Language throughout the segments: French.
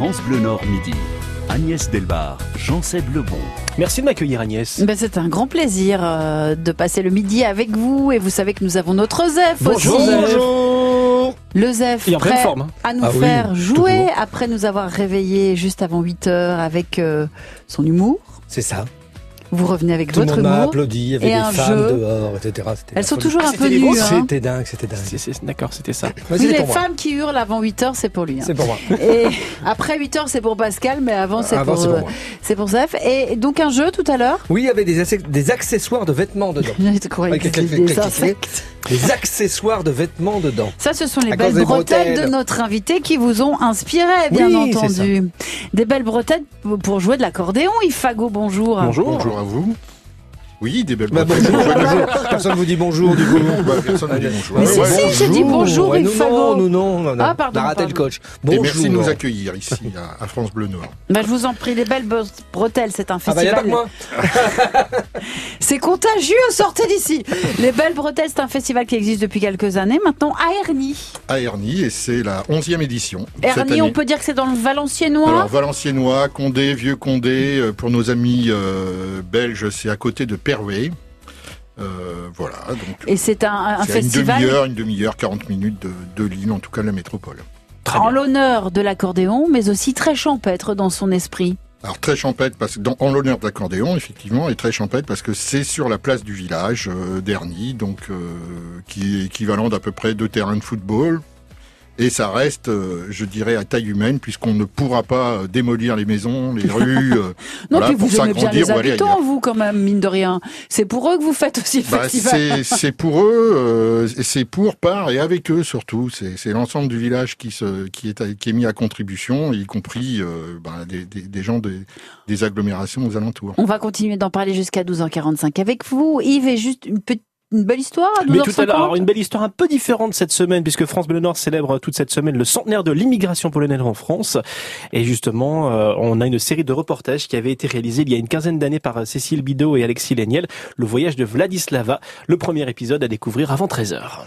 France Bleu Nord Midi. Agnès Delbar, Jean-Seb Lebon. Merci de m'accueillir Agnès. Ben, c'est un grand plaisir euh, de passer le midi avec vous et vous savez que nous avons notre Zef Bonjour, aussi. Zef. Le Zef est en pleine prêt forme, hein. à nous Ah oui, faire jouer après nous avoir réveillés juste avant 8 heures avec euh, son humour. C'est ça. Vous revenez avec Tout votre monde humour. applaudi, il y avait Et des un femmes jeu. dehors, etc. Elles sont folie. toujours un peu nues. hein. C'était dingue, c'était dingue. C'est- c'est- D'accord, c'était ça. Oui, les pour moi. femmes qui hurlent avant 8 heures, c'est pour lui. hein. C'est pour moi. Et après 8 heures, c'est pour Pascal, mais avant, c'est Avant, pour, c'est pour euh, moi. c'est pour Zef. Et donc un jeu tout à l'heure? Oui, il y avait des, acc- des accessoires de vêtements dedans. Je croyais Ouais, que clic, c'était clic, des insectes. Des accessoires de vêtements dedans. Ça, ce sont les À belles bretelles, bretelles. de notre invité qui vous ont inspiré, bien Oui, entendu. Des belles bretelles pour jouer de l'accordéon. Ifago, bonjour. Bonjour. Bonjour à vous. Oui, des belles Bah, bretelles. bonjour, bonjour. Personne vous dit bonjour du coup. Bah, personne ne dit bonjour. Mais Ouais, si, ouais, si, j'ai dit bonjour, Ouais, nous, Ifago. non, nous non, non, non. Ah, pardon, On a raté pardon. le coach. Et Bonjour. merci de nous accueillir ici à, à France Bleu Nord. Bah, je vous en prie, les belles bre- bretelles, c'est un Ah bah, y a pas festival. que moi. c'est contagieux, sortez d'ici. Les belles bretelles, c'est un festival qui existe depuis quelques années, maintenant à Ernie. À Ernie, et c'est la 11e édition. Ernie, on peut dire que c'est dans le Valenciennois. Alors, Valenciennois, Condé, Vieux Condé, euh, pour nos amis euh, belges, c'est à côté de Perway. Euh, voilà, donc Et c'est un, à une festival demi-heure, une demi-heure, 40 minutes de, de l'île, en tout cas de la métropole. Très en bien. l'honneur de l'accordéon, mais aussi très champêtre dans son esprit. Alors très champêtre parce que dans, en l'honneur de l'accordéon effectivement et très champêtre parce que c'est sur la place du village euh, d'Ernie donc euh, qui est équivalent d'à peu près deux terrains de football et ça reste euh, je dirais à taille humaine puisqu'on ne pourra pas euh, démolir les maisons les rues euh, Non, voilà, puis vous aimez bien les habitants, vous, quand même, mine de rien. C'est pour eux que vous faites aussi le Bah, festival. c'est pour eux, euh, c'est pour, par et avec eux surtout. C'est c'est l'ensemble du village qui, se, qui, est, à- qui est mis à contribution, y compris euh, bah, des, des, des gens des, des agglomérations aux alentours. On va continuer d'en parler jusqu'à 12h45 avec vous. Yves, et juste une, petite, une belle histoire à 12h50 Mais tout à l'heure, alors, une belle histoire un peu différente cette semaine, puisque France Bleu Nord célèbre toute cette semaine le centenaire de l'immigration polonaise en France. Et justement, euh, on a une série de reportages qui avait été réalisés il y a une quinzaine d'années par Cécile Bidot et Alexis Léniel, le voyage de Vladislava, le premier épisode à découvrir avant 13h.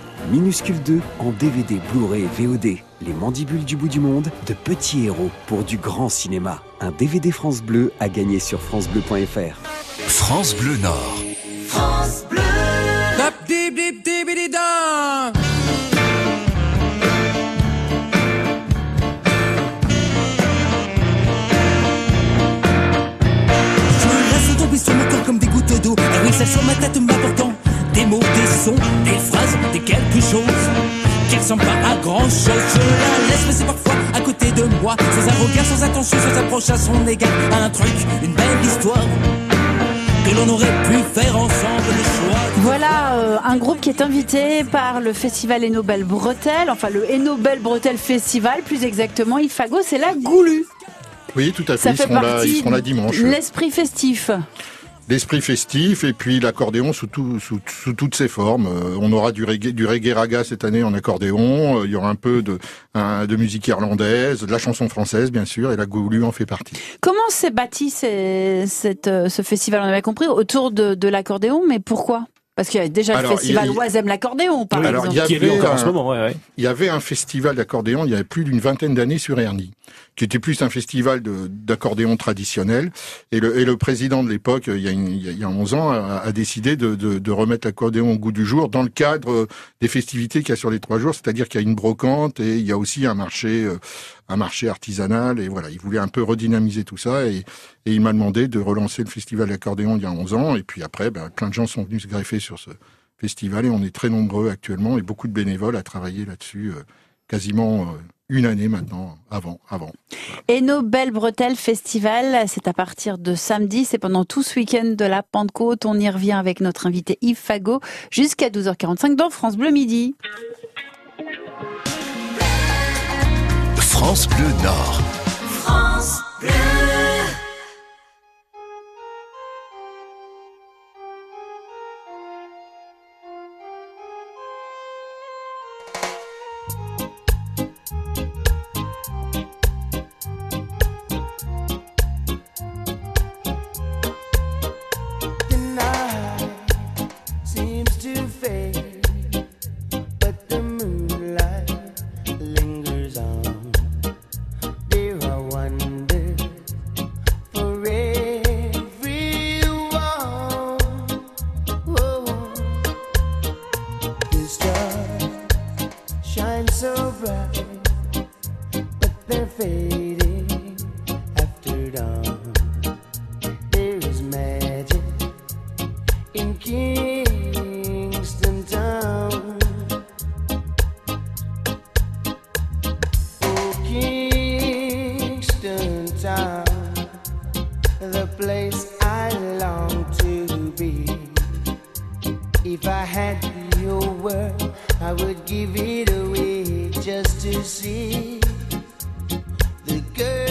Minuscule 2 en DVD, Blu-ray et VOD. Les mandibules du bout du monde, de petits héros pour du grand cinéma. Un DVD France Bleu à gagner sur francebleu.fr. France Bleu Nord. Je me laisse tomber sur mon corps comme des gouttes d'eau. Et oui, ça sur ma tête m'apportant des mots, des sons, des phrases, des quelque chose qui ressemble pas à grand chose. Je la laisse passer parfois à côté de moi, sans un regard, sans attention, sans approche à son égard. Un truc, une belle histoire que l'on aurait pu faire ensemble le choix. Voilà euh, un groupe qui est invité par le festival Enobel Bretelles, enfin le Enobel Bretelles Festival, plus exactement. Ifago, c'est la Goulu. Oui, tout à fait. Ça Ils fait seront, là, partie ils seront là dimanche. de l'esprit festif. L'esprit festif et puis l'accordéon sous, tout, sous, sous toutes ses formes. Euh, on aura du reggae, du reggae raga cette année en accordéon. Euh, il y aura un peu de, un- de musique irlandaise, de la chanson française bien sûr, et la goulu en fait partie. Comment s'est bâti ces- cette, euh, ce festival? On avait compris autour de, de l'accordéon, mais pourquoi? Parce qu'il y a déjà Alors, le festival il y a- Oise aime l'accordéon, par Alors, exemple. il y Qui est avait encore en un- ce moment, ouais, ouais. Il y avait un festival d'accordéon il y avait plus d'une vingtaine d'années sur Ernie. Qui était plus un festival d'accordéon traditionnel. Et le, et le président de l'époque, il, il y a- il y a 11 ans, a, a décidé de, de, de remettre l'accordéon au goût du jour dans le cadre des festivités qu'il y a sur les trois jours, c'est-à-dire qu'il y a une brocante et il y a aussi un marché, euh, un marché artisanal. Et voilà, il voulait un peu redynamiser tout ça et, et il m'a demandé de relancer le festival d'accordéon il y a 11 ans. Et puis après, ben, plein de gens sont venus se greffer sur ce festival et on est très nombreux actuellement et beaucoup de bénévoles à travailler là-dessus, euh, quasiment euh, une année maintenant, avant, avant. Et nos belles bretelles festival, c'est à partir de samedi, c'est pendant tout ce week-end de la Pentecôte. On y revient avec notre invité Yves Fagot jusqu'à 12h45 dans France Bleu Midi. France Bleu Nord. France Bleu. Place I long to be. If I had your word, I would give it away just to see the girls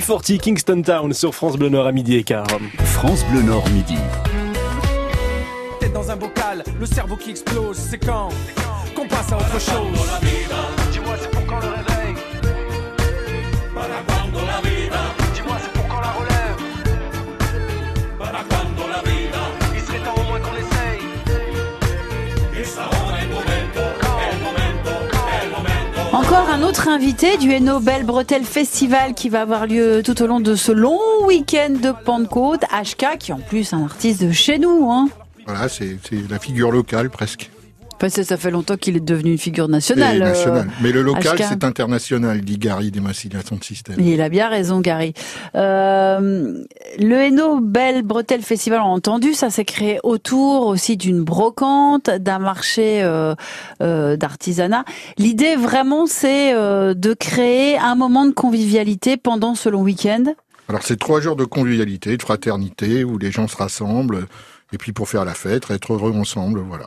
UB40 Kingston Town sur France Bleu Nord à midi et quart. France Bleu Nord midi. Tête dans un bocal, le cerveau qui explose, c'est quand qu'on passe à autre chose. Un autre invité du Belle Bretelle Festival qui va avoir lieu tout au long de ce long week-end de Pentecôte. HK, qui est en plus un artiste de chez nous. Hein. Voilà, c'est la figure locale presque. Enfin, ça, ça fait longtemps qu'il est devenu une figure nationale. Et euh, national. Mais le local, HK. c'est international, dit Gary des Massilations de Système. Et il a bien raison, Gary. Euh, le Hainaut Belle Bretelle Festival, on a entendu, ça s'est créé autour aussi d'une brocante, d'un marché euh, euh, d'artisanat. L'idée vraiment, c'est de créer un moment de convivialité pendant ce long week-end. Alors c'est trois jours de convivialité, de fraternité, où les gens se rassemblent, et puis pour faire la fête, être heureux ensemble, voilà.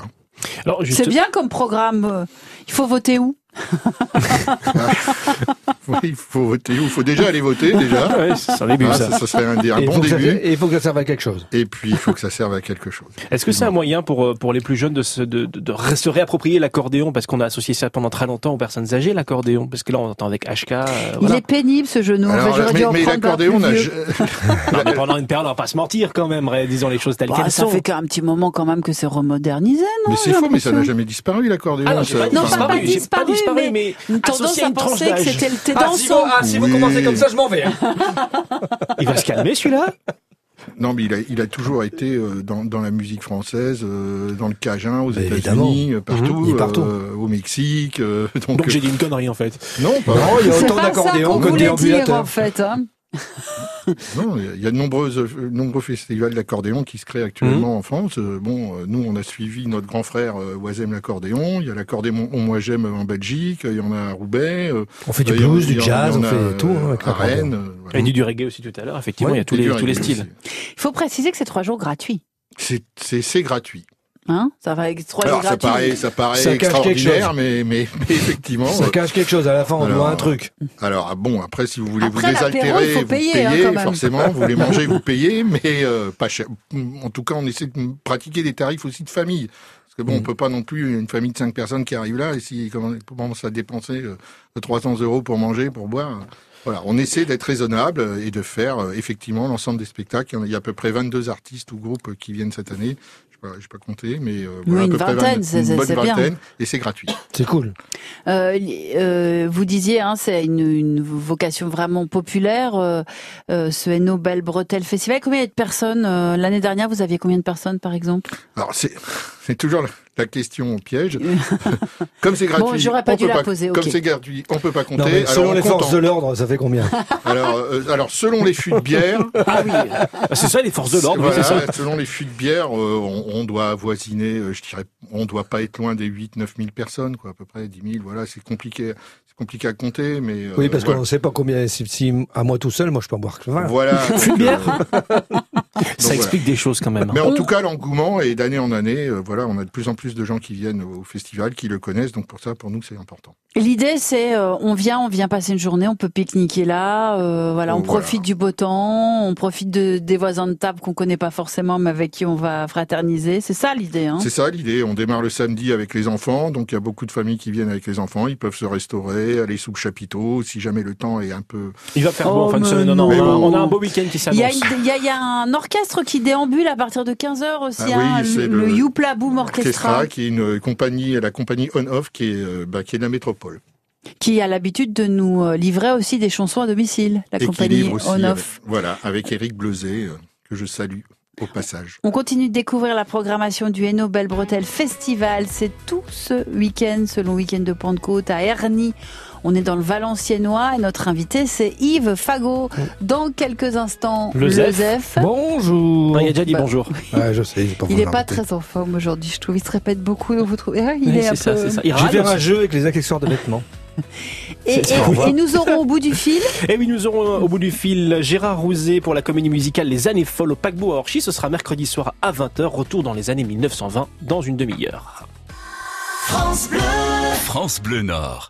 C'est bien comme programme. Il faut voter où? Oui, il faut voter, il faut déjà aller voter, déjà. Ouais, c'est un début, Ah, ça. ça serait un, un bon ça- début. et il faut que ça serve à quelque chose. Et puis, il faut que ça serve à quelque chose. Est-ce que c'est un moyen pour euh, pour les plus jeunes de se de, de, se réapproprier l'accordéon? Parce qu'on a associé ça pendant très longtemps aux personnes âgées l'accordéon parce que là on entend avec HK euh, Il est pénible ce genou. Alors, Enfin, j'aurais dû mais, en mais prendre un l'accordéon, on a-. Non, pendant une période on va pas se mentir quand même disons les choses telles Bah, qu'elles ça sont. fait qu'un petit moment quand même que c'est remodernisé, non mais c'est faux, mais ça n'a jamais disparu, l'accordéon. Ah non, ça- pas disparu, mais une tendance à penser que c'était le Ah, si vous, dansant. ah, si vous Oui. commencez comme ça, je m'en vais. hein. Il va se calmer celui-là? Non, mais il a, il a toujours été euh, dans, dans la musique française, euh, dans le Cajun, aux Mais États-Unis, euh, partout, Mhm, il est partout. euh, au Mexique. euh, donc, Donc j'ai dit une connerie en fait. non, pas Non, il y a autant d'accordéons que de en fait. Hein. Non, il y a de nombreuses, euh, nombreux festivals d'accordéon qui se créent actuellement en France. Euh, bon, euh, nous, on a suivi notre grand frère euh, Oisem l'accordéon. Il y a l'accordéon Moi J'aime en Belgique. Il y en a à Roubaix. euh, On fait du blues, du jazz, on fait tout hein, euh, avec à. Rennes. euh, voilà. Et du, reggae aussi tout à l'heure effectivement Ouais, il y a tous les tous les styles. Il faut préciser que c'est trois jours gratuits. C'est gratuit. Hein ça va avec trois jours Alors ça gratuits. paraît, ça paraît Ça cache quelque extraordinaire, chose. mais, mais, mais effectivement. Ça euh, cache quelque chose. À la fin, on Alors, doit un truc. Alors ah bon, après si vous voulez Après, vous désaltérer, il faut vous payer, payez, hein, même. forcément. Vous voulez manger, vous payez, mais euh, pas cher. En tout cas, on essaie de pratiquer des tarifs aussi de famille. Parce que bon, on Mm. peut pas non plus une famille de cinq personnes qui arrive là et si commence à dépenser euh, 300 euros pour manger, pour boire. euh, Voilà, on essaie d'être raisonnable euh, et de faire euh, effectivement l'ensemble des spectacles. Il y a- à peu près 22 artistes ou groupes euh, qui viennent cette année. Je n'ai pas, compté, mais euh, Oui, voilà, à une peu près vingtaine, 20 c'est- une bonne c'est bien. vingtaine et c'est gratuit. C'est cool. Euh, euh, vous disiez, hein, c'est une, une vocation vraiment populaire, euh, euh, ce Hainaut Belle Bretelle Festival. Combien il y a de personnes euh, L'année dernière, vous aviez combien de personnes, par exemple? Alors c'est c'est toujours la, question au piège. comme c'est gratuit, Bon, j'aurais pas on dû peut la poser, ok. Comme c'est gratuit, on peut pas compter. Non, alors selon on les forces de l'ordre, ça fait combien Alors, euh, alors selon les fûts de bière, Ah oui, Ah, c'est ça les forces de l'ordre, oui, voilà, c'est ça. selon les fûts de bière, euh, on, on doit avoisiner, euh, je dirais, on doit pas être loin des 8-9 000 personnes, quoi, à peu près 10 000. Voilà, c'est compliqué, c'est compliqué à compter, mais euh, Oui, parce voilà. qu'on ne sait pas combien. Si, si à moi tout seul, moi je peux en boire que 20. Voilà. Donc, bière. euh, Ça voilà. explique des choses quand même. Mais en tout cas, l'engouement est d'année en année. euh, voilà, on a de plus en plus de gens qui viennent au festival, qui le connaissent. Donc pour ça, pour nous, c'est important. L'idée, c'est euh, on vient, on vient passer une journée, on peut pique-niquer là, euh, voilà, on Voilà. profite du beau temps, on profite de, des voisins de table qu'on connaît pas forcément, mais avec qui on va fraterniser. C'est ça l'idée. Hein C'est ça l'idée. On démarre le samedi avec les enfants, donc il y a beaucoup de familles qui viennent avec les enfants. Ils peuvent se restaurer, aller sous le chapiteau, si jamais le temps est un peu. Il va faire Oh, beau en fin de semaine. Non, non, non. on, a, on a un beau week-end qui Il y, a s'annonce. il y a- il y a un orchestre qui déambule à partir de 15h aussi, Ah oui, hein, c'est le, le- le Youpla Boom Orchestra, Orchestra, qui est une compagnie, la compagnie On-Off, qui est, euh, bah, qui est de la métropole. qui a l'habitude de nous euh, livrer aussi des chansons à domicile, la et qui compagnie livre aussi, On avec- Off. voilà, avec Eric Bleuzet, euh, que je salue au passage. On continue de découvrir la programmation du Hainaut Belle Bretelle Festival. C'est tout ce week-end, ce long week-end de Pentecôte à Ernie. On est dans le Valenciennois et notre invité c'est Yves Fagot. Dans quelques instants, Le Zef. Zef. Bonjour. Non, il a déjà dit Bah, bonjour. Ouais, je sais, j'ai pas Il vous est pas très en forme aujourd'hui, je trouve. Il se répète beaucoup. Vous trouvez Ah, Il Oui, est un ça, peu. c'est ça. Il Je vais râle faire un aussi. jeu avec les accessoires de vêtements. Et, nous aurons au bout du fil Et oui, nous aurons au bout du fil Gérard Rouzet pour la comédie musicale Les années folles au paquebot à Orchy. Ce sera mercredi soir à 20h. Retour dans les années 1920 dans une demi-heure. France Bleu Nord.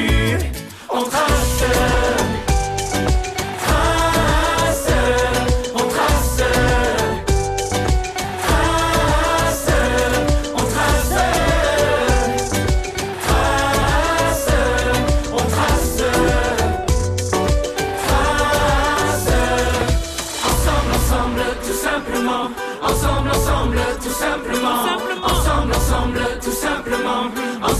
You.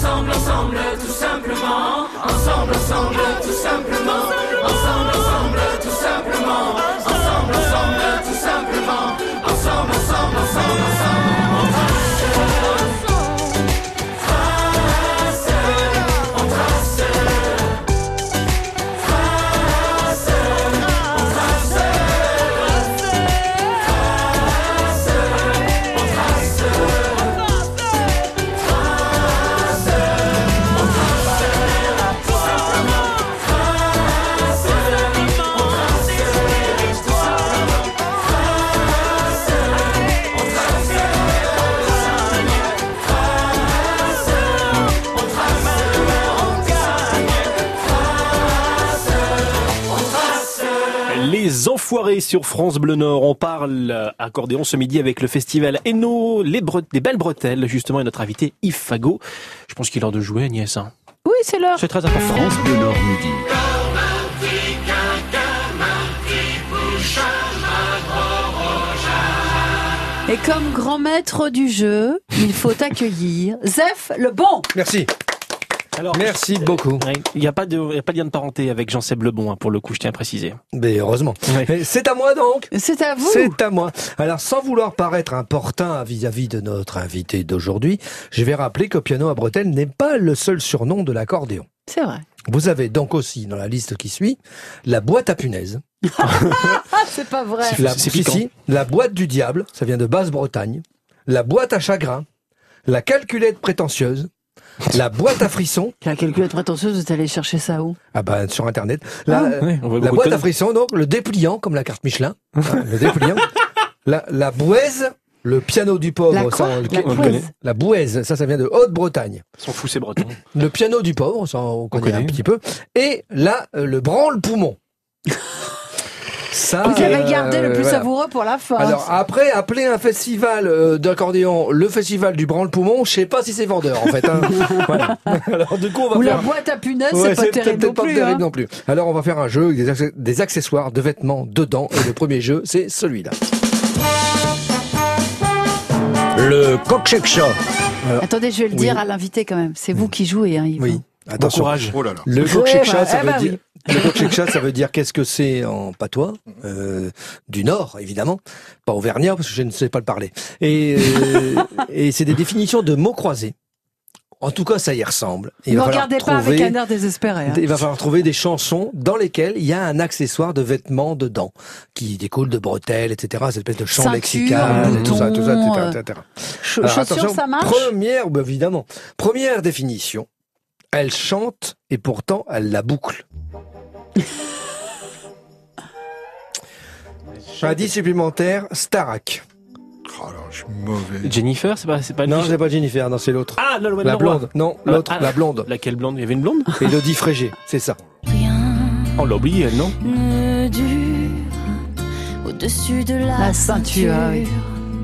Ensemble, ensemble, tout simplement. Ensemble, ensemble, tout simplement. Ensemble, ensemble, tout simplement. Ensemble, ensemble, tout simplement. Ensemble, ensemble, ensemble, ensemble. Sur France Bleu Nord. On parle accordéon ce midi avec le festival Eno, les, Bre- des belles bretelles, justement, et notre invité Yves Fagot. Je pense qu'il est l'heure de jouer, Agnès. hein. Oui, c'est l'heure. C'est très important. France Bleu Nord midi. Et comme grand maître du jeu, il faut accueillir Zef le bon. Merci. Alors, Merci beaucoup. Ouais, Il n'y a pas de, y a pas de lien de parenté avec Jean-Seb Lebon, hein, pour le coup, je tiens à préciser. Mais heureusement. Ouais. C'est à moi donc C'est à vous. C'est à moi. Alors, sans vouloir paraître importun vis-à-vis de notre invité d'aujourd'hui, je vais rappeler que piano à bretelles n'est pas le seul surnom de l'accordéon. C'est vrai. Vous avez donc aussi, dans la liste qui suit, la boîte à punaises. C'est pas vrai. La, c'est si, la boîte du diable, ça vient de Basse-Bretagne. La boîte à chagrin. La calculette prétentieuse. La boîte à frissons. La calculette prétentieuse, vous êtes allé chercher ça où? Ah bah, sur Internet. La, euh, Ouais, on voit la beaucoup boîte à frissons, donc, le dépliant, comme la carte Michelin. hein, le dépliant. La, la bouaise. Le piano du pauvre, La quoi? on La on le ça, ça vient de Haute-Bretagne. Sont fous, ces Bretons. Le piano du pauvre, ça, on connaît, connaît. un petit peu. Et là, euh, le branle-poumon. Ça, Vous avez euh, gardé le plus voilà. savoureux pour la fin. Alors après, appeler un festival euh, d'accordéon le festival du branle-poumon, je sais pas si c'est vendeur en fait. hein. Voilà. Alors du coup, on va Ou la faire... boîte à punaises, Ouais, c'est pas terrible peut-être non pas plus. terrible hein. non plus. Alors on va faire un jeu avec des, acc- des accessoires de vêtements dedans. Et le premier jeu, c'est celui-là. Le coq. Attendez, je vais le Oui. dire à l'invité quand même. C'est vous qui jouez, hein, Yves. Oui. Bon Attention. courage. Oh là là. Le bah, ça eh veut bah ça veut dire qu'est-ce que c'est en patois euh, du Nord, évidemment, pas auvergnat parce que je ne sais pas le parler. Et, euh, et c'est des définitions de mots croisés. En tout cas, ça y ressemble. Ne Il falloir regardez pas avec trouver- un air désespéré. hein. Il va falloir trouver des chansons dans lesquelles il y a un accessoire de vêtements dedans, qui découle de bretelles, etc. Cette espèce de chant Ceinture, lexical, et tout ça, tout ça, etc. euh, etc. Ch- Alors, chaussures, ça marche? Première, bah, évidemment. Première définition. Elle chante et pourtant elle la boucle. Indice supplémentaire, Starak. Oh là, je suis mauvais. Jennifer, c'est pas, c'est pas Non, c'est pas Jennifer, non, c'est l'autre. Ah, non, La blonde. Non, Ah, l'autre, ah, la blonde. Laquelle blonde? Il y avait une blonde? Elodie Frégé, c'est ça. On l'a oublié, elle, non? Ne dure au-dessus de la, La ceinture.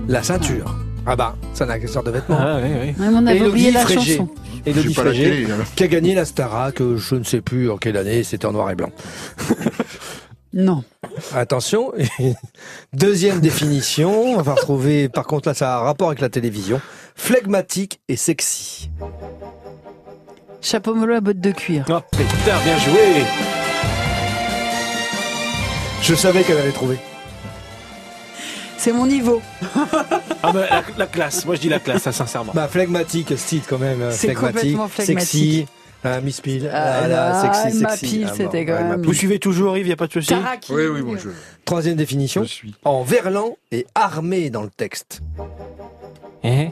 La ceinture. Ah bah, c'est un accessoire de vêtements. Ah, oui, oui. Ouais, mais on avait oublié la Frégé. chanson. La Frégé, télé, qui a gagné la Starac, euh, je ne sais plus en quelle année, c'était en noir et blanc. Non. Attention, deuxième définition, on va retrouver, par contre là ça a un rapport avec la télévision, flegmatique et sexy. Chapeau melon à botte de cuir. Oh putain, bien joué Je savais qu'elle allait trouver. C'est mon niveau. Ah bah, la, la classe, moi je dis la classe, hein, sincèrement. Bah flegmatique, style quand même, euh, C'est flegmatique, complètement flegmatique. sexy, hein, Miss Pile, Ah, ah, là, sexy, ma sexy. pile, Ah, c'était bon, quand même-. Vous suivez toujours Yves, y a pas de souci? Oui, oui, je. Troisième définition, Je suis. en verlan et armé dans le texte. Eh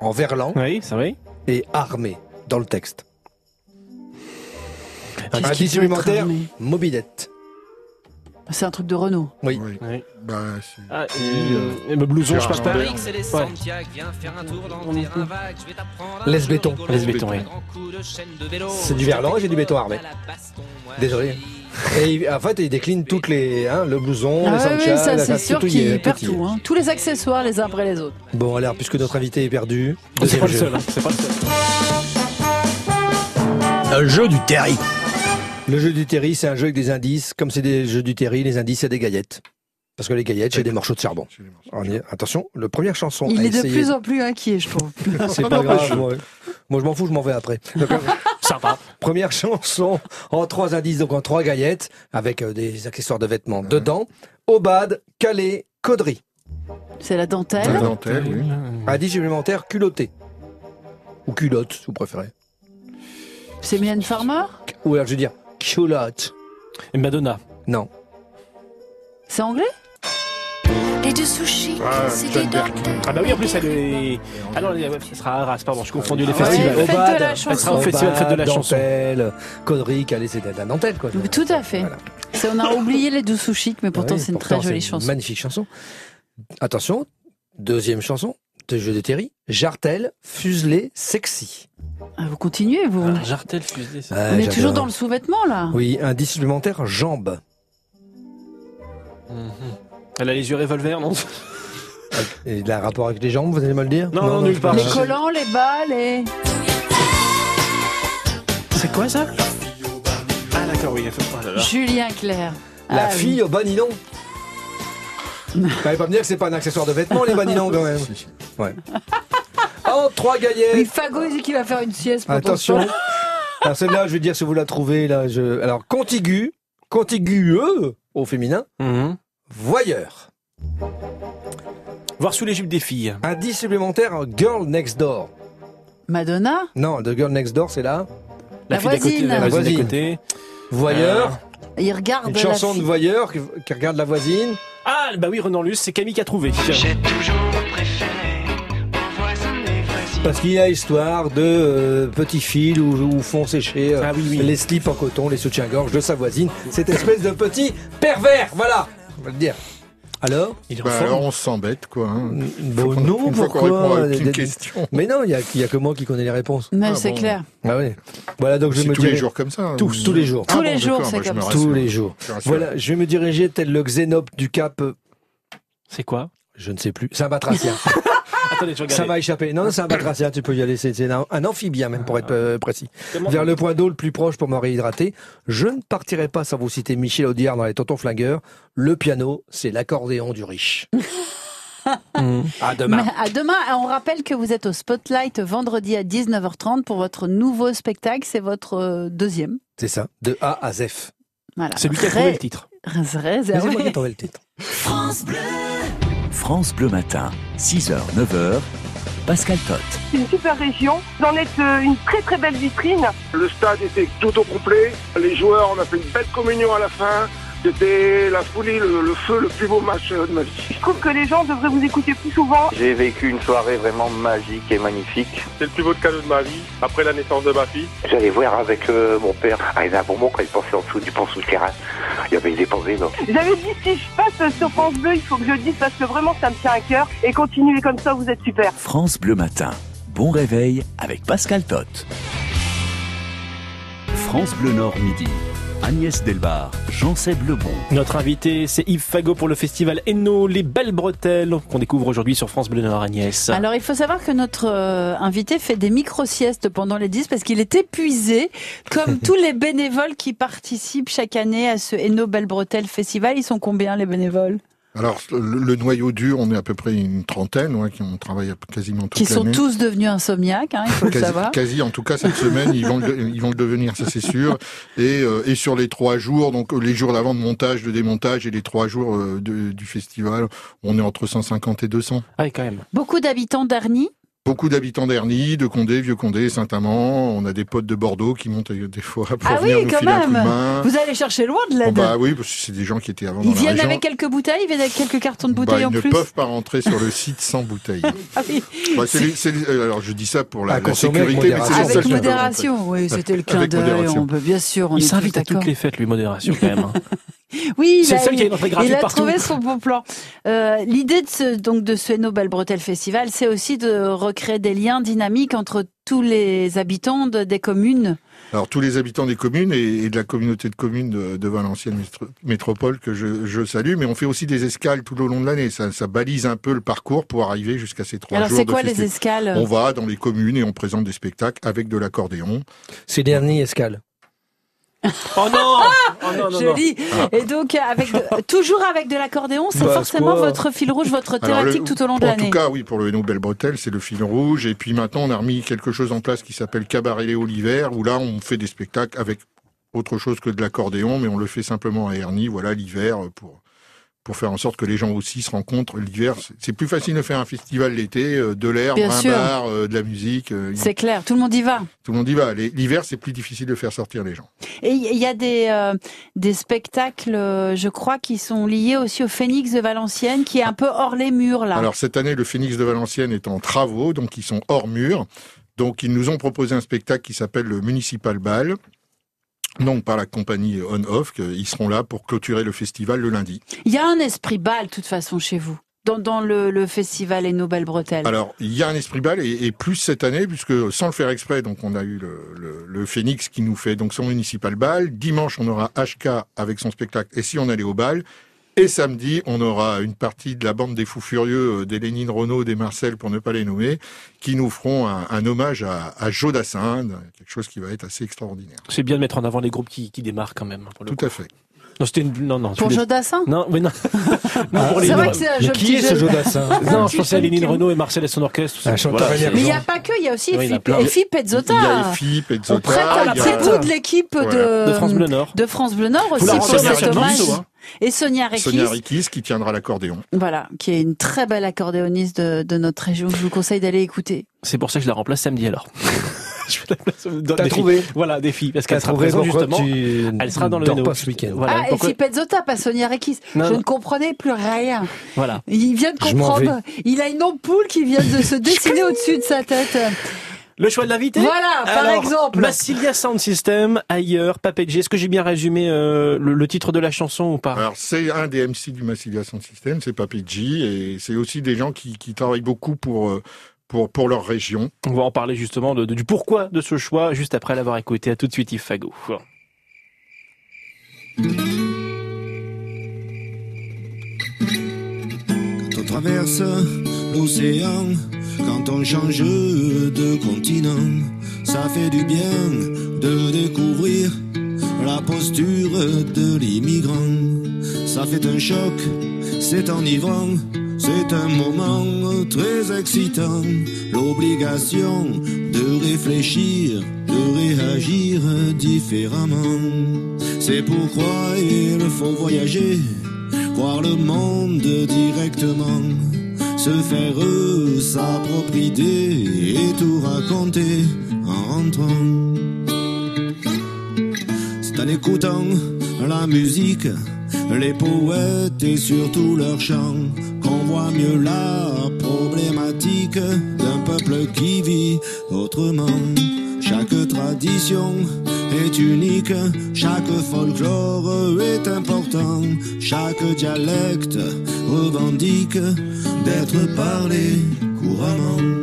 En verlan Oui, ça va et armé dans le texte. Un supplémentaire, armé? Mobidette. C'est un truc de Renault. Oui. Oui. Oui. Bah, c'est- Ah, et, euh, et le blouson, je passe pas. Ouais. Laisse béton. Laisse béton, oui. C'est du verlan et j'ai du béton armé. Désolé. Et en fait, il décline toutes les, hein, le blouson, Ah les oui, ça la- c'est sûr qu'il perd tout y est. tout. hein. Tous les accessoires les uns après les autres. Bon, alors, puisque notre invité est perdu, C'est deuxième pas le jeu. seul, hein, c'est pas le seul. Le jeu du Terry. Le jeu du terry, c'est un jeu avec des indices. Comme c'est des jeux du terry, les indices, c'est des gaillettes. Parce que les gaillettes, c'est des morceaux de charbon. On y. Attention, la première chanson. Il est de plus en plus inquiet, je trouve. C'est pas grave, moi, moi, je m'en fous, je m'en vais après. Donc, euh, Sympa. première chanson en trois indices, donc en trois gaillettes, avec euh, des accessoires de vêtements dedans. Obad, Calais, Caudry. C'est la dentelle. La dentelle, oui. Indice supplémentaire, culotté. Ou culotte, si vous préférez. C'est Mylène Farmer? Ou alors, je veux dire, culotte. Et Madonna. Non. C'est anglais? Les deux sushis, Ah, c'est des. Ah bah oui, en plus, elle est... Ah non, ce sera à Arras, pardon, je confondis les Ah ouais, festivals. fête de la chanson. Elle sera au festival Fête de la chanson. Caudry, Calais, c'est de la dentelle, quoi. Tout à fait. Voilà. C'est- On a oublié les deux sushis, mais pourtant Oui, c'est une pourtant, très jolie c'est chanson. Magnifique chanson. Attention, deuxième chanson de jeu de Terry. Jartel, fuselé, sexy. Ah, vous continuez, vous. Ah, Jartel fuselé, ça. Ouais, On est toujours dans le sous-vêtement là. Oui, indice supplémentaire, jambe. Mhm. Elle a les yeux revolver, non Et il a un rapport avec les jambes, vous allez me le dire Non, non, nulle part. Les collants, les bas, les. C'est quoi ça? Ah d'accord, oui. oh là là. Julien Clerc. La Ah, oui. fille au banilon. Vous allez pas me dire que c'est pas un accessoire de vêtements, les banilons, quand même. Ouais. En trois gaillettes. Fago, il dit qu'il va faire une sieste. pour Attention. Alors celle-là, je vais dire si vous la trouvez, là, je... Alors, contigu, contigueux, au féminin, Mhm. voyeur. Voir sous les jupes des filles. Indice supplémentaire, girl next door. Madonna Non, de girl next door, c'est là. La fille d'à côté, voisine. La La voisine d'à côté. Voyeur. Il regarde Une la chanson de fille. voyeur qui, qui regarde la voisine. Ah bah oui, Renan Luce, c'est Camille qui a trouvé. J'ai toujours Parce qu'il y a histoire de euh, petits fils où, où font sécher euh, Ah oui, oui. les slips en coton, les soutiens-gorge de sa voisine. Cette espèce de petit pervers, voilà, on va le dire. Alors Bah, alors on s'embête, quoi. hein. Bon, qu'on- non, une pourquoi aucune Des- question. Mais non, il y a, il y a que moi qui connais les réponses. Mais Ah c'est bon. clair. Ah oui. Voilà, donc je me tous les jours comme ça. Tous, ou- tous les jours. Ah Tous bon, les jours, c'est bah, comme me ça. Tous les jours. Voilà, je vais me diriger tel le xénope du Cap. C'est quoi? Je ne sais plus. C'est un batracien. Attendez, je Ça va échapper. Non, c'est un batracien, tu peux y aller. C'est un, un amphibien, même, pour être euh, précis. Comment- Vers le point d'eau le plus proche pour me réhydrater. Je ne partirai pas sans vous citer Michel Audiard dans Les Tontons Flingueurs. Le piano, c'est l'accordéon du riche. Mhm. À demain. Mais à demain, on rappelle que vous êtes au Spotlight vendredi à 19h30 pour votre nouveau spectacle. C'est votre euh, deuxième. C'est ça. De A à Z. Voilà. C'est lui qui a trouvé le titre. Ré- qui Réservé. trouvé le titre. France Bleu Matin, 6h, 9h, Pascal Tot. C'est une super région. Vous en êtes euh, une très très belle vitrine. Le stade était tout au complet. Les joueurs, on a fait une belle communion à la fin. C'était la folie, le, le feu, le plus beau match de ma vie. Je trouve que les gens devraient vous écouter plus souvent. J'ai vécu une soirée vraiment magique et magnifique. C'est le plus beau cadeau de ma vie, après la naissance de ma fille. J'allais voir avec euh, mon père. Ah, il y avait un bon moment quand il passait en dessous du pont souterrain. Il y avait des pensées, non J'avais dit si je passe sur France Bleu, il faut que je le dise parce que vraiment ça me tient à cœur. Et continuez comme ça, vous êtes super. France Bleu Matin, bon réveil avec Pascal Tot. France Bleu Nord midi, Agnès Delbar, Jean-Seb Lebon. Notre invité, c'est Yves Fagot pour le festival Enno, les belles bretelles, qu'on découvre aujourd'hui sur France Bleu Nord Agnès. Alors, il faut savoir que notre euh, invité fait des micro-siestes pendant les 10 parce qu'il est épuisé, comme tous les bénévoles qui participent chaque année à ce Enno Belle Bretelle Festival. Ils sont combien, les bénévoles? Alors, le, le noyau dur, on est à peu près une trentaine, ouais, qui on travaille quasiment toute Qui sont l'année. tous devenus insomniaques, hein, il faut le Quasi, savoir. quasi, en tout cas cette semaine, ils vont le, ils vont le devenir, ça c'est sûr. Et, euh, et sur les trois jours, donc les jours d'avant de montage, de démontage et les trois jours euh, de- du festival, on est entre 150 et 200. Ah oui, quand même. Beaucoup d'habitants d'Arny. Beaucoup d'habitants d'Erny, de Condé, Vieux-Condé, Saint-Amand. On a des potes de Bordeaux qui montent euh, des fois pour Ah venir oui, nous quand filer un coup de même. main. Vous allez chercher loin de Oh, l'aide. bah oui, parce que c'est des gens qui étaient avant Ils dans la viennent région. avec quelques bouteilles, ils viennent avec quelques cartons de Bah, bouteilles ils en ne plus. peuvent pas rentrer sur le site sans bouteille. Ah oui. Bah, euh, alors je dis ça pour la, la consommer avec sécurité, mais c'est les Avec modération, oui, c'était le clin d'œil. On peut bien sûr, on Il est s'invite à toutes les fêtes, lui, modération, quand même. Oui, il C'est qui a une entrée gratuite il a partout. trouvé son bon plan. Euh, L'idée de ce, donc de ce Nobel Bretel Festival, c'est aussi de recréer des liens dynamiques entre tous les habitants de- des communes. Alors tous les habitants des communes et, et de la communauté de communes de, de Valenciennes métro- Métropole que je, je salue, mais on fait aussi des escales tout au long de l'année. Ça, ça balise un peu le parcours pour arriver jusqu'à ces trois Alors, jours. c'est de quoi les escales? On va dans les communes et on présente des spectacles avec de l'accordéon. C'est dernier escale. Oh non Oh non, non, non. Joli. Et donc, avec de- toujours avec de l'accordéon, c'est Bah, forcément quoi votre fil rouge, votre le- thématique tout au long de En l'année. tout cas, oui, pour le Nobel Bretel, c'est le fil rouge. Et puis maintenant, on a remis quelque chose en place qui s'appelle Cabaret Léo l'hiver, où là, on fait des spectacles avec autre chose que de l'accordéon, mais on le fait simplement à Ernie, voilà, l'hiver, pour pour faire en sorte que les gens aussi se rencontrent l'hiver. C'est- plus facile de faire un festival l'été, euh, de l'air, un sûr. bar, euh, de la musique. euh, C'est clair, tout le monde y va. Tout le monde y va. L'hiver, c'est plus difficile de faire sortir les gens. Et il y a des, des spectacles, je crois, qui sont liés aussi au Phénix de Valenciennes, qui est un peu hors les murs, là. Alors cette année, le Phoenix de Valenciennes est en travaux, donc ils sont hors mur. Donc ils nous ont proposé un spectacle qui s'appelle le Municipal Ball. Donc par la compagnie On-Off, ils seront là pour clôturer le festival le lundi. Il y a un esprit bal, de toute façon, chez vous, dans, dans le, le festival et nos belles bretelles. Alors, il y a un esprit bal et, et plus cette année, puisque sans le faire exprès, donc on a eu le, le, le Phoenix qui nous fait donc son municipal bal. Dimanche, on aura HK avec son spectacle. Et si on allait au bal Et samedi, on aura une partie de la bande des fous furieux, euh, des Lénine Renault, des Marcel, pour ne pas les nommer, qui nous feront un, un hommage à, à Joe Dassin, quelque chose qui va être assez extraordinaire. C'est bien de mettre en avant les groupes qui, qui démarrent quand même. pour le Tout coup. à fait. Non, c'était une. Non, non. Pour voulais- Jodassin Non, mais non. Non, pour C'est les- vrai que c'est un jeu qui est jeu. ce Jodassin Non, je pensais à Lénine Renault et Marcel et son orchestre. tout ça. Voilà. Mais il n'y a pas que, il y a aussi Oui, Effie Pezzota. Il y a Effie, Pezzota, On prête un petit bout de l'équipe de, France Bleu Nord. de France Bleu Nord aussi pour cet hommage. Et Sonia Rekis, Sonia Rikis qui tiendra l'accordéon. voilà, qui est une très belle accordéoniste de, de notre région. Je vous conseille d'aller écouter. C'est pour ça que je la remplace samedi alors. je vais la dans T'as trouvé. Voilà, des filles. Parce qu'elle sera présente justement. tu Elle sera dans le pas ce week-end Voilà. ah, pourquoi- Effie Pezzota, pas Sonia Rekis. Non, Je non. ne comprenais plus rien. Voilà. Il vient de comprendre. Il a une ampoule qui vient de se dessiner au-dessus de sa tête. Le choix de l'invité Voilà, par Alors, exemple. Massilia Sound System, ailleurs, Papeggi. Est-ce que j'ai bien résumé euh, le, le titre de la chanson ou pas? Alors, c'est un des MC du Massilia Sound System, c'est Papeggi, et c'est aussi des gens qui, qui travaillent beaucoup pour, euh, pour, pour leur région. On va en parler justement de, de- du pourquoi de ce choix, juste après l'avoir écouté. À tout de suite, Yves. Quand on traverse l'océan, quand on change de continent, ça fait du bien de découvrir la posture de l'immigrant. Ça fait un choc, c'est enivrant, c'est un moment très excitant. L'obligation de réfléchir, de réagir différemment. C'est pourquoi il faut voyager voir le monde directement, se faire sa propre idée et tout raconter en rentrant. C'est en écoutant la musique, les poètes et surtout leurs chants qu'on voit mieux la problématique d'un peuple qui vit autrement. Chaque tradition est unique, chaque folklore est important, chaque dialecte revendique d'être parlé couramment.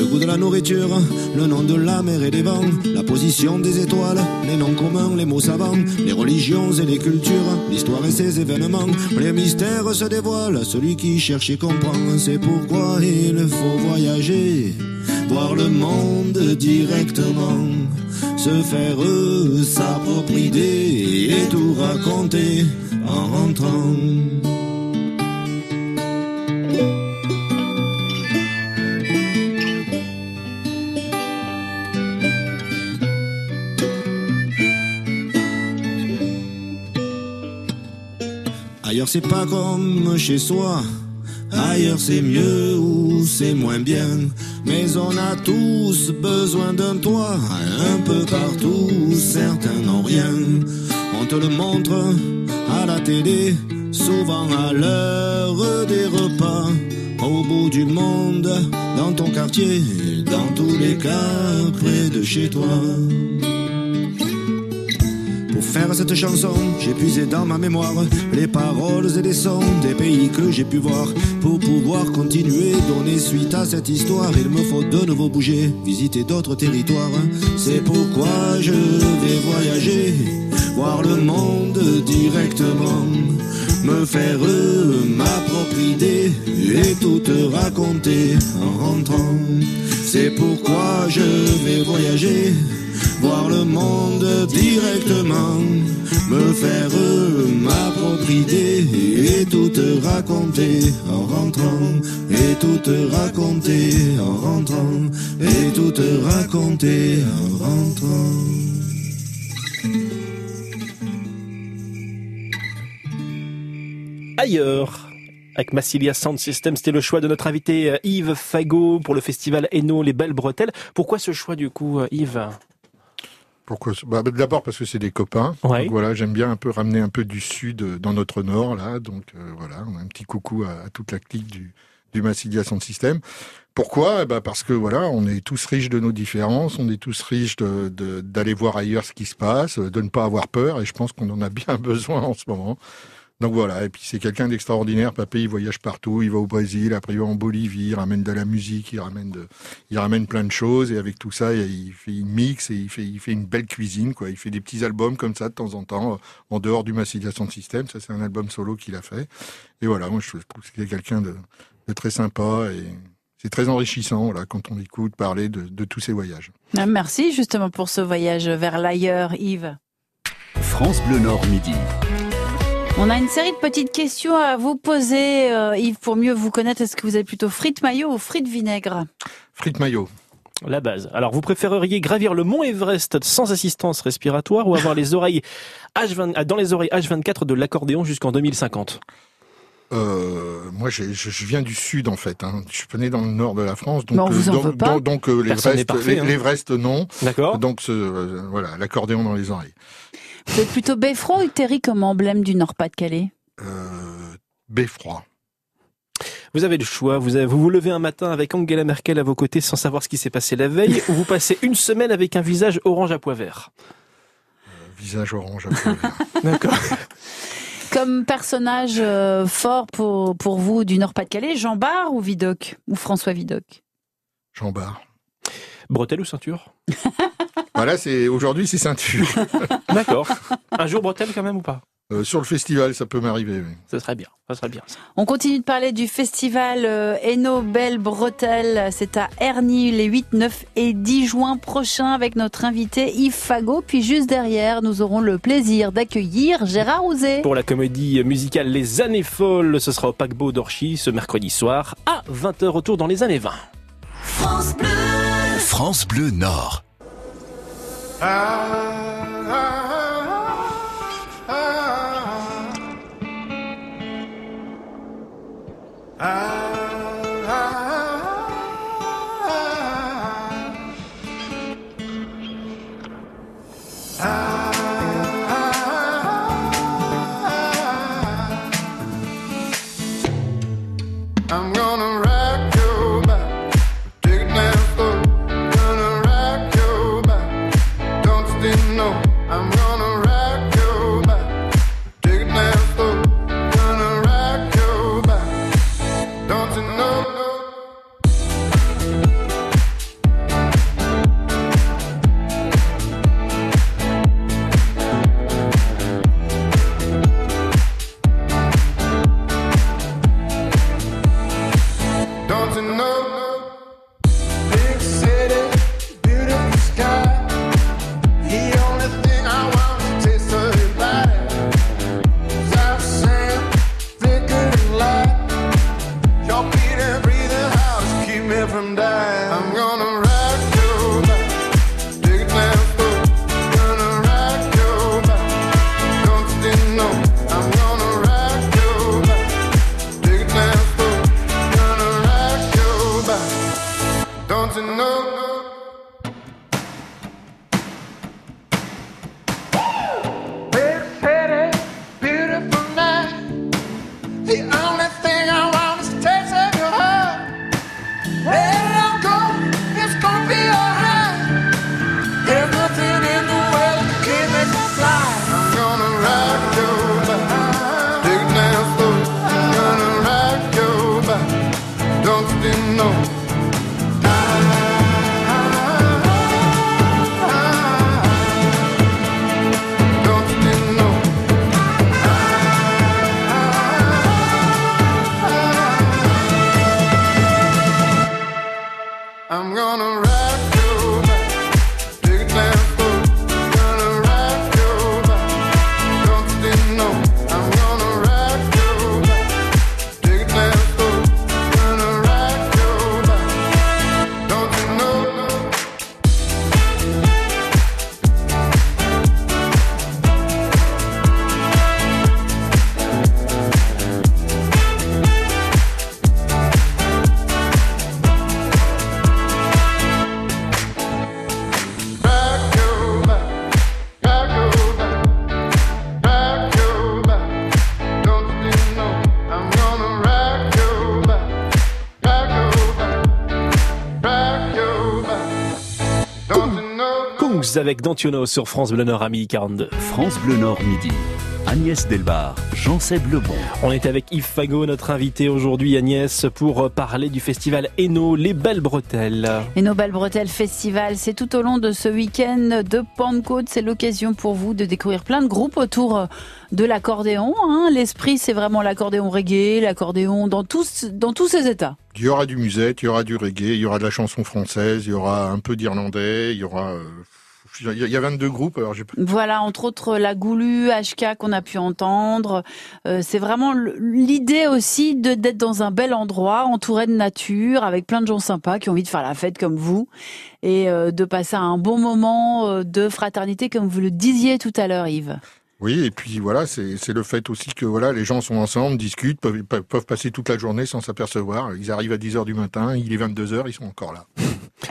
le goût de la nourriture, le nom de la mer et des vents, la position des étoiles, les noms communs, les mots savants, les religions et les cultures, l'histoire et ses événements. Les mystères se dévoilent celui qui cherche et comprend. C'est pourquoi il faut voyager, voir le monde directement, se faire sa propre idée et tout raconter en rentrant. Ailleurs c'est pas comme chez soi. Ailleurs c'est mieux ou c'est moins bien. Mais on a tous besoin d'un toit. Un peu partout, certains n'ont rien. On te le montre à la télé, souvent à l'heure des repas. Au bout du monde, dans ton quartier, dans tous les cas, près de chez toi. Pour faire cette chanson, j'ai puisé dans ma mémoire les paroles et les sons des pays que j'ai pu voir. Pour pouvoir continuer, donner suite à cette histoire, il me faut de nouveau bouger, visiter d'autres territoires. C'est pourquoi je vais voyager, voir le monde directement, me faire ma propre idée et tout te raconter en rentrant. C'est pourquoi je vais voyager voir le monde directement, me faire ma propre idée et tout te raconter en rentrant, et tout te raconter en rentrant, et tout te raconter en rentrant. Ailleurs. Avec Massilia Sound System, c'était le choix de notre invité euh, Yves Fagot pour le festival Eno Les Belles Bretelles. Pourquoi ce choix du coup, euh, Yves? Pourquoi bah, D'abord parce que c'est des copains. Ouais. Donc voilà, j'aime bien un peu ramener un peu du sud euh, dans notre nord là. Donc euh, voilà, un petit coucou à, à toute la clique du, du Massilia Sound System. Pourquoi? Eh ben Parce que voilà, on est tous riches de nos différences, on est tous riches de- de- d'aller voir ailleurs ce qui se passe, de ne pas avoir peur, et je pense qu'on en a bien besoin en ce moment. Donc voilà, et puis c'est quelqu'un d'extraordinaire. Papé, il voyage partout, il va au Brésil, après il va en Bolivie, il ramène de la musique, il ramène de, il ramène plein de choses, et avec tout ça, il fait une mix et il fait, il fait une belle cuisine, quoi. Il fait des petits albums comme ça de temps en temps, euh, en dehors du Massilia Sound System. Ça, c'est un album solo qu'il a fait. Et voilà, moi je trouve que c'est quelqu'un de, de très sympa et c'est très enrichissant, voilà, quand on écoute parler de, de tous ces voyages. Ah, Merci justement pour ce voyage vers l'ailleurs, Yves. France Bleu Nord Midi. On a une série de petites questions à vous poser, euh, Yves, pour mieux vous connaître. Est-ce que vous êtes plutôt frites maillot ou frites vinaigre Frites maillot. La base. Alors, vous préféreriez gravir le mont Everest sans assistance respiratoire ou avoir les oreilles H20, ah, dans les oreilles H24 de l'accordéon jusqu'en 2050 Euh, moi, je, je viens du sud en fait. Hein. Je suis né dans le nord de la France, donc en donc, euh, l'Everest, parfait, les- hein. l'Everest, non. D'accord. Donc ce, euh, voilà, l'accordéon dans les oreilles. Vous êtes plutôt beffroi ou terry comme emblème du Nord-Pas-de-Calais? Beffroi. Vous avez le choix. Vous, avez- vous vous levez un matin avec Angela Merkel à vos côtés sans savoir ce qui s'est passé la veille, ou vous passez une semaine avec un visage orange à pois vert. Visage orange. à peu près. D'accord. Comme personnage euh, fort pour, pour vous du Nord-Pas-de-Calais, Jean Bart ou Vidocq Ou François Vidocq? Jean Bart. Bretelle ou ceinture? Voilà, c'est aujourd'hui c'est ceinture. D'accord. Un jour bretelle quand même ou pas? Euh, sur le festival, ça peut m'arriver. oui. Ça serait bien. Ça serait bien. ça. On continue de parler du festival euh, Eno Belle Bretelle. C'est à Ernie les 8, 9 et 10 juin prochains avec notre invité Yves Fagot. Puis juste derrière, nous aurons le plaisir d'accueillir Gérard Rouzet. Pour la comédie musicale Les Années Folles, ce sera au paquebot d'Orchy ce mercredi soir à 20h retour dans les années 20. France Bleu. France Bleu Nord. ah. ah, ah, ah avec Dantiono sur France Bleu Nord à midi 42. France Bleu Nord midi. Agnès Delbar, Jean-Seb Lebon. On est avec Yves Fagot, notre invité aujourd'hui Agnès, pour parler du festival Eno, les belles bretelles. Et nos belles bretelles festival, c'est tout au long de ce week-end de Pentecôte. C'est l'occasion pour vous de découvrir plein de groupes autour de l'accordéon. hein. L'esprit, c'est vraiment l'accordéon reggae, l'accordéon dans tous, dans tous ses états. Il y aura du musette, il y aura du reggae, il y aura de la chanson française, il y aura un peu d'irlandais, il y aura... il y a- il y a 22 groupes, alors j'ai pas- Voilà, entre autres la Goulu, HK qu'on a pu entendre. Euh, c'est vraiment l'idée aussi de d'être dans un bel endroit, entouré de nature, avec plein de gens sympas qui ont envie de faire la fête comme vous et euh, de passer un bon moment euh, de fraternité comme vous le disiez tout à l'heure, Yves. Oui, et puis voilà, c'est c'est le fait aussi que voilà, les gens sont ensemble, discutent, peuvent, peuvent- passer toute la journée sans s'apercevoir. Ils arrivent à 10h du matin, il est 22h, ils sont encore là.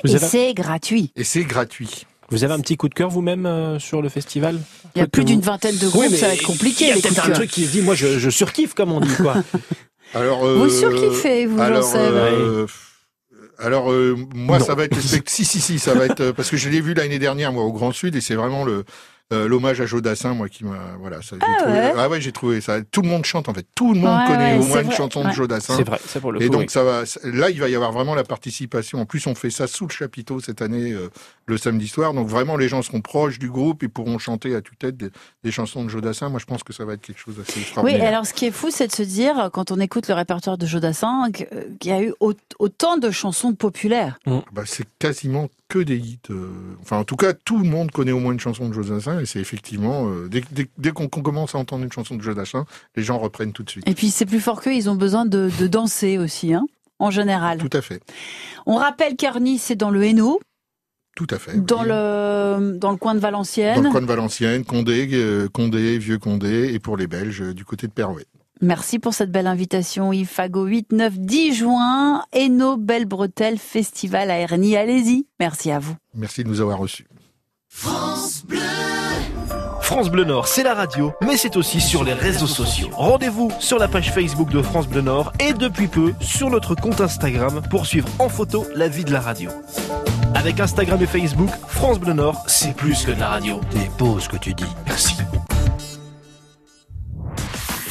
Et c'est gratuit. Et c'est gratuit. Vous avez un petit coup de cœur vous-même euh, sur le festival Il y a plus d'une vingtaine de groupes, Oui, ça va être compliqué. Il y a peut-être un truc qui se dit, moi je, je surkiffe comme on dit quoi. Alors, Vous surkiffez, vous, alors, euh, alors euh, moi Non. ça va être si si si ça va être euh, parce que je l'ai vu l'année dernière moi au Grand Sud et c'est vraiment le euh, l'hommage à Jodassin moi qui m'a voilà ça j'ai Ah trouvé ouais. Ah ouais j'ai trouvé ça. Tout le monde chante en fait. Tout le monde Ouais, connaît ouais, au moins une vrai, chanson ouais. de Jodassin C'est vrai, c'est pour le et coup, donc oui. ça va là il va y avoir vraiment la participation. En plus on fait ça sous le chapiteau cette année euh, le samedi soir. Donc vraiment les gens seront proches du groupe et pourront chanter à tue-tête des, des chansons de Jodassin moi je pense que ça va être quelque chose d'assez Oui, extraordinaire. et alors ce qui est fou, c'est de se dire, quand on écoute le répertoire de Jodassin, euh, qu'il y a eu au- autant de chansons populaires. Bah, c'est quasiment que des hits. euh, Enfin, en tout cas, tout le monde connaît au moins une chanson de Jodassin, et c'est effectivement euh, dès, dès- dès qu'on commence à entendre une chanson de Jodassin, les gens reprennent tout de suite. Et puis c'est plus fort qu'eux, ils ont besoin de, de danser aussi, hein, en général. Tout à fait, On rappelle qu'Arnis, c'est dans le Hainaut, tout à fait. dans le, dans le coin de Dans Valenciennes. le coin de Valenciennes, Condé, euh, Condé, Vieux Condé, et pour les Belges, du côté de Perouet. Merci pour cette belle invitation, Yves Fagot. 8, 9, 10 juin, Hainaut Belle Bretelle Festival à Ernie. Allez-y. Merci à vous. Merci de nous avoir reçus. France Bleu. France Bleu Nord, c'est la radio, mais c'est aussi sur les réseaux sociaux. Rendez-vous sur la page Facebook de France Bleu Nord et depuis peu sur notre compte Instagram pour suivre en photo la vie de la radio. Avec Instagram et Facebook, France Bleu Nord, c'est plus que de la radio. C'est beau ce que tu dis. Merci.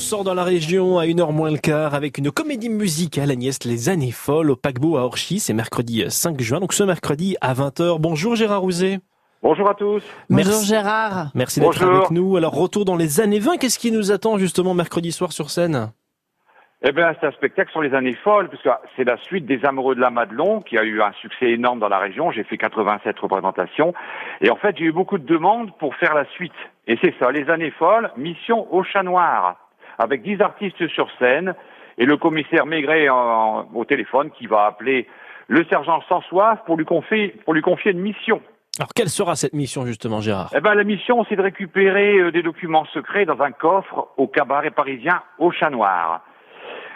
On sort dans la région à 1h moins le quart avec une comédie musicale Agnès Les Années Folles au paquebot à Orchy. C'est mercredi 5 juin, donc ce mercredi à 20h. Bonjour Gérard Rouzet. Bonjour à tous. Bonjour Merci. Gérard. Merci d'être Bonjour. avec nous. Alors retour dans les années 20, qu'est-ce qui nous attend justement mercredi soir sur scène? Eh bien, c'est un spectacle sur les années folles, puisque c'est la suite des Amoureux de la Madelon, qui a eu un succès énorme dans la région. J'ai fait 87 représentations. Et en fait, j'ai eu beaucoup de demandes pour faire la suite. Et c'est ça, les années folles, mission au chat noir, avec 10 artistes sur scène, et le commissaire Maigret en- au téléphone qui va appeler le sergent sans soif pour lui confier, pour lui confier une mission. Alors quelle sera cette mission justement Gérard? Eh ben, la mission, c'est de récupérer euh, des documents secrets dans un coffre au cabaret parisien au Chat Noir.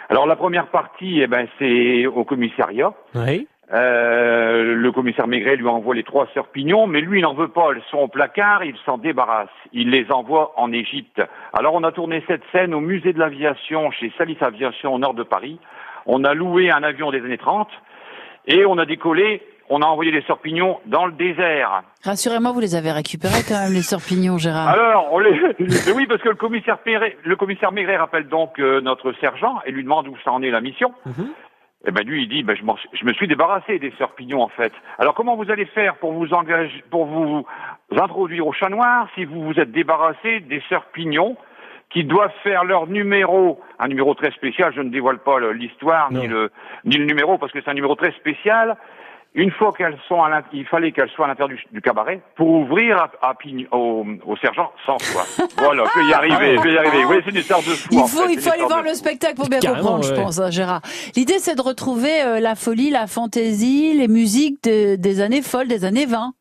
Alors, la première partie, eh ben, c'est au commissariat. Oui. Euh, le commissaire Maigret lui envoie les trois sœurs Pignon, mais lui, il n'en veut pas. Elles sont au placard, il s'en débarrasse. Il les envoie en Égypte. Alors, on a tourné cette scène au musée de l'aviation chez Salis Aviation au nord de Paris. On a loué un avion des années 30 et on a décollé. On a envoyé les sœurs Pignon dans le désert. Rassurez-moi, vous les avez récupérés quand même, les sœurs Pignon, Gérard. Alors, on les... Mais oui, parce que le commissaire, Maigret, le commissaire Maigret rappelle donc euh, notre sergent et lui demande où ça en est la mission. Eh ben lui, il dit, ben, je, m'en- je me suis débarrassé des sœurs Pignon en fait. Alors comment vous allez faire pour vous engager, pour vous introduire au chat noir si vous vous êtes débarrassé des sœurs Pignon qui doivent faire leur numéro, un numéro très spécial. Je ne dévoile pas l'histoire ni le ni le numéro parce que c'est un numéro très spécial. Une fois qu'elles sont à l'int- il fallait qu'elles soient à l'intérieur du, du cabaret pour ouvrir à, à Pignon- au, au sergent sans soif. voilà, je vais y arriver, je vais y arriver. Oui, c'est une histoire de fou. Il en faut, fait, il faut aller voir le fou. spectacle pour bien Carrément, comprendre, je pense, hein, Gérard. L'idée, c'est de retrouver euh, la folie, la fantaisie, les musiques de- des années folles, des années 20.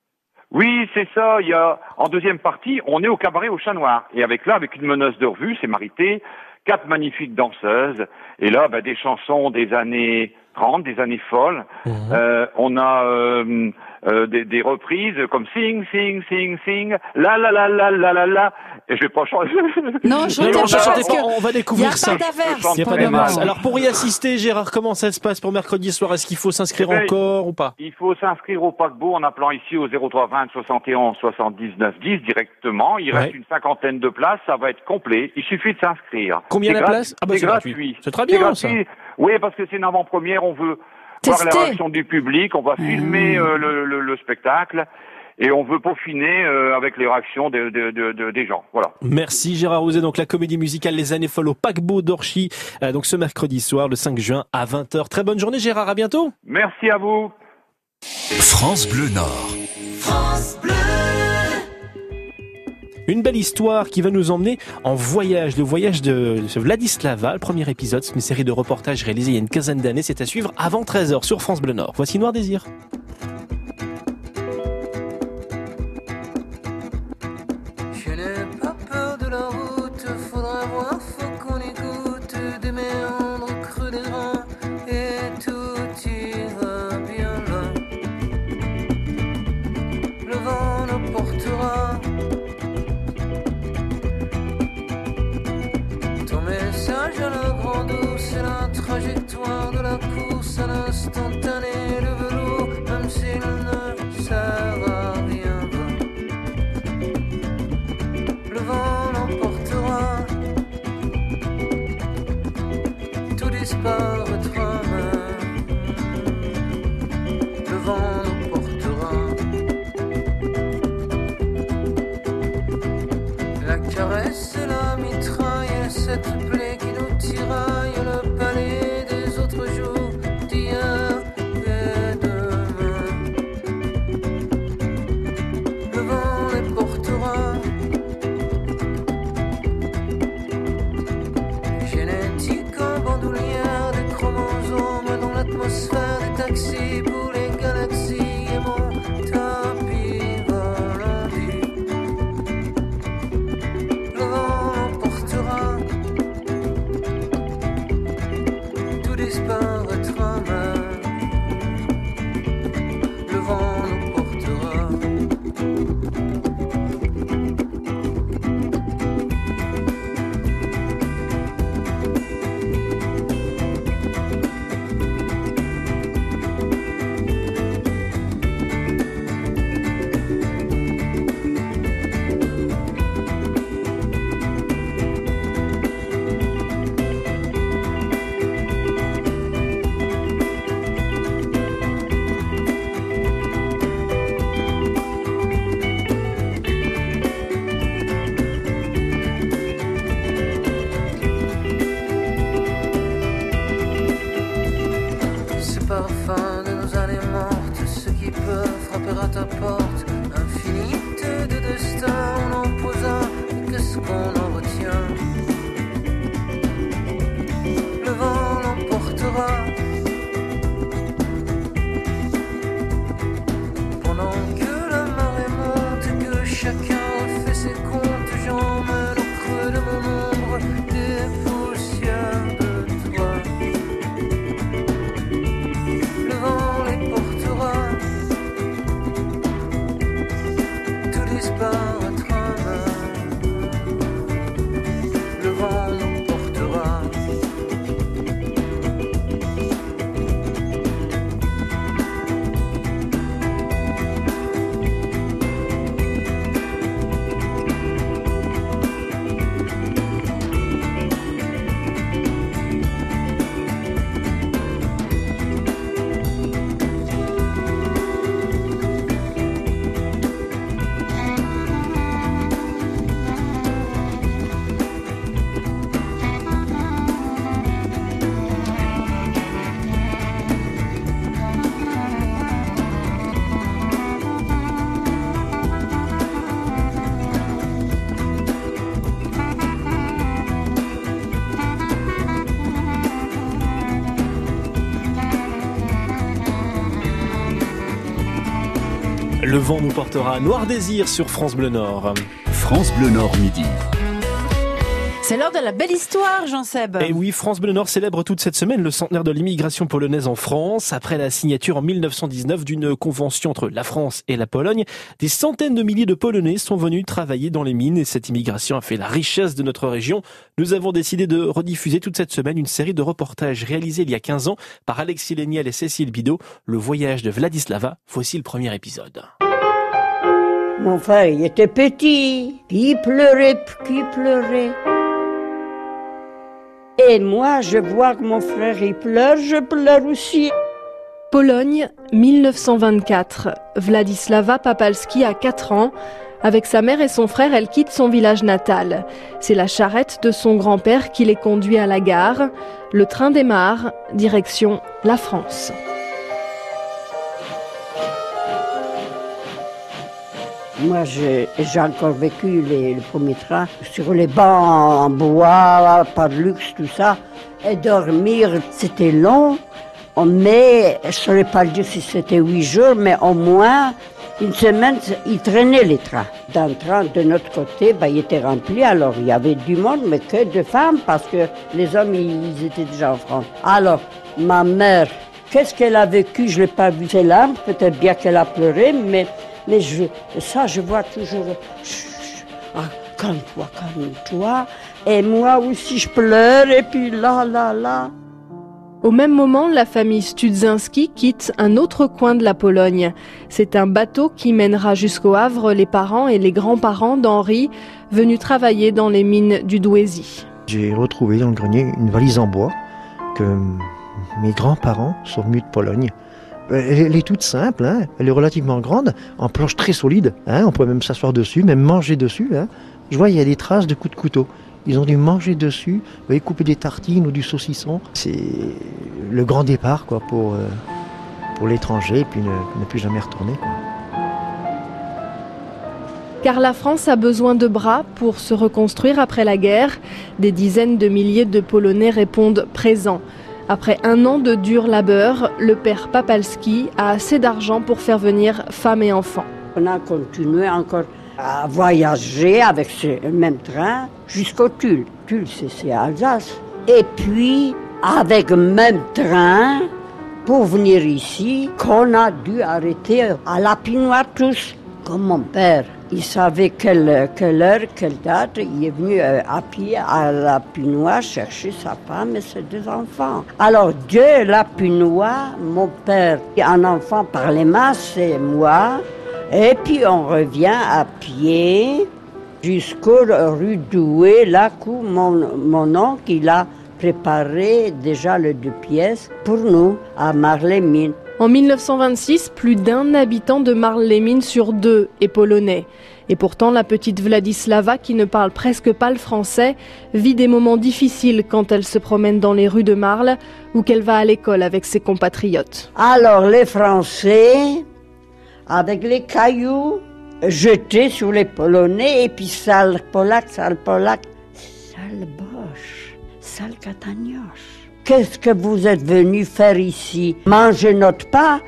Oui, c'est ça. Il y a en deuxième partie, on est au cabaret au Chat Noir et avec là, avec une meneuse de revue, c'est Marité, quatre magnifiques danseuses. Et là, bah, des chansons des années 30, des années folles. Euh, on a euh, des, des reprises comme Sing, Sing, Sing, Sing, La La La La La La La. Et je vais pas chanter. Non, Non, non, chantez pas, on va découvrir y a ça. pas Il y a pas d'averse. Alors pour y assister, Gérard, comment ça se passe pour mercredi soir? Est-ce qu'il faut s'inscrire Eh ben, encore ou pas? Il faut s'inscrire au paquebot en appelant ici au 0320 71 79 10 directement. Il reste Ouais. une cinquantaine de places, ça va être complet. Il suffit de s'inscrire. Combien la place? Ah bah, C'est gratuit. C'est très bien, gratuit. Oui, parce que c'est une avant-première, on veut voir Tester. la réaction du public, on va filmer euh, le, le- le spectacle et on veut peaufiner euh, avec les réactions de- de- de- de- des gens. Voilà. Merci Gérard Roset, donc la comédie musicale Les années folles au paquebot d'Orchy, euh, donc ce mercredi soir, le 5 juin à 20h. Très bonne journée Gérard, à bientôt. Merci à vous. France Bleu Nord. France Bleu. Une belle histoire qui va nous emmener en voyage, le voyage de Vladislava, le premier épisode, c'est une série de reportages réalisés il y a une quinzaine d'années, c'est à suivre avant 13h sur France Bleu Nord. Voici Noir Désir. Le vent nous portera Noir Désir sur France Bleu Nord. France Bleu Nord midi. C'est l'heure de la belle histoire, Jean-Seb. Et oui, France Bleu Nord célèbre toute cette semaine le centenaire de l'immigration polonaise en France. Après la signature en 1919 d'une convention entre la France et la Pologne, des centaines de milliers de Polonais sont venus travailler dans les mines et cette immigration a fait la richesse de notre région. Nous avons décidé de rediffuser toute cette semaine une série de reportages réalisés il y a 15 ans par Alexis Léniel et Cécile Bidot, le voyage de Vladislava. Voici le premier épisode. Mon frère, il était petit, il pleurait, il pleurait. Et moi, je vois que mon frère, il pleure, je pleure aussi. Pologne, 1924. Vladislava Papalski a 4 ans. Avec sa mère et son frère, elle quitte son village natal. C'est la charrette de son grand-père qui les conduit à la gare. Le train démarre, direction la France. Moi, j'ai encore vécu les, le premier train sur les bancs en bois, pas de luxe, tout ça. Et dormir, c'était long. Mais je ne saurais pas dire si c'était huit jours, mais au moins une semaine, ils traînaient les trains. Dans le train de notre côté, ben, il était rempli, alors il y avait du monde, mais que de femmes, parce que les hommes, ils, ils étaient déjà en France. Alors, ma mère, qu'est-ce qu'elle a vécu? Je ne l'ai pas vu ses larmes, peut-être bien qu'elle a pleuré, mais, mais je, ça, je vois toujours... Ah, calme-toi, calme-toi. Et moi aussi, je pleure, et puis là, là, là. Au même moment, la famille Studzinski quitte un autre coin de la Pologne. C'est un bateau qui mènera jusqu'au Havre les parents et les grands-parents d'Henri, venus travailler dans les mines du Douaisis. J'ai retrouvé dans le grenier une valise en bois que mes grands-parents sont venus de Pologne. Elle elle est toute simple, hein. elle est relativement grande, en planche très solide. Hein. On peut même s'asseoir dessus, même manger dessus. Hein. Je vois, il y a des traces de coups de couteau. Ils ont dû manger dessus, vous voyez, couper des tartines ou du saucisson. C'est le grand départ euh, pour l'étranger, et puis ne, plus jamais retourner. Car la France a besoin de bras pour se reconstruire après la guerre. Des dizaines de milliers de Polonais répondent présents. Après un an de dur labeur, le père Papalski a assez d'argent pour faire venir femmes et enfants. On a continué encore à voyager avec ce même train jusqu'au Tulle. Tulle, c'est Alsace. Et puis, avec même train, pour venir ici, qu'on a dû arrêter à la Pinoire tous, comme mon père. Il savait quelle, quelle heure, quelle date. Il est venu euh, à pied à la Pinoire chercher sa femme et ses deux enfants. Alors, de la Pinoire, mon père, un enfant par les mains, c'est moi. Et puis on revient à pied jusqu'au rue Douai, là où mon, mon oncle il a préparé déjà le deux pièces pour nous à Marlémine. En 1926, plus d'un habitant de Marle-les-Mines sur deux est polonais. Et pourtant, la petite Vladislava, qui ne parle presque pas le français, vit des moments difficiles quand elle se promène dans les rues de Marle ou qu'elle va à l'école avec ses compatriotes. Alors les Français, avec les cailloux, jetés sur les Polonais, et puis sale polac, sale polac, sale boche, sale catagnoche. Qu'est-ce que vous êtes venu faire ici? Manger notre pain?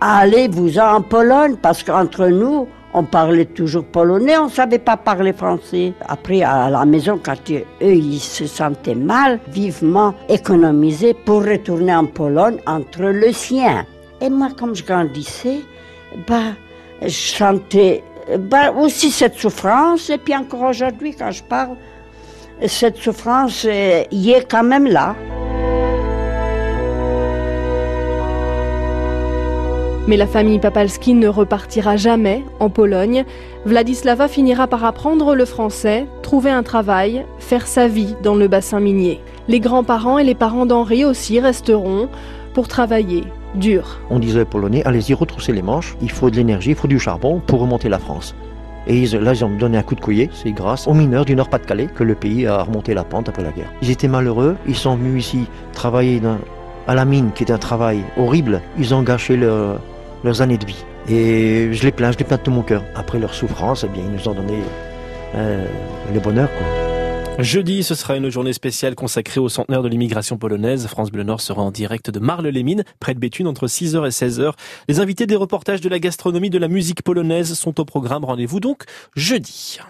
Allez-vous en Pologne, parce qu'entre nous, on parlait toujours polonais, on ne savait pas parler français. Après, à la maison, quand eux, ils se sentaient mal, vivement économisés pour retourner en Pologne entre le sien. Et moi, comme je grandissais, bah, je sentais bah, aussi cette souffrance, et puis encore aujourd'hui, quand je parle, cette souffrance euh, y est quand même là. Mais la famille Papalski ne repartira jamais en Pologne. Vladislava finira par apprendre le français, trouver un travail, faire sa vie dans le bassin minier. Les grands-parents et les parents d'Henri aussi resteront pour travailler dur. On disait aux Polonais, allez-y, retroussez les manches, il faut de l'énergie, il faut du charbon pour remonter la France. Et là, ils ont donné un coup de collier, c'est grâce aux mineurs du Nord-Pas-de-Calais que le pays a remonté la pente après la guerre. Ils étaient malheureux, ils sont venus ici travailler à la mine, qui est un travail horrible. Ils ont gâché leur- leurs années de vie. Et je les plains, je les plains de tout mon cœur. Après leur souffrance, eh bien, ils nous ont donné euh, le bonheur. Jeudi, ce sera une journée spéciale consacrée au centenaire de l'immigration polonaise. France Bleu Nord sera en direct de Marle-les-Mines, près de Béthune, entre 6h et 16h. Les invités des reportages de la gastronomie, de la musique polonaise sont au programme. Rendez-vous donc jeudi.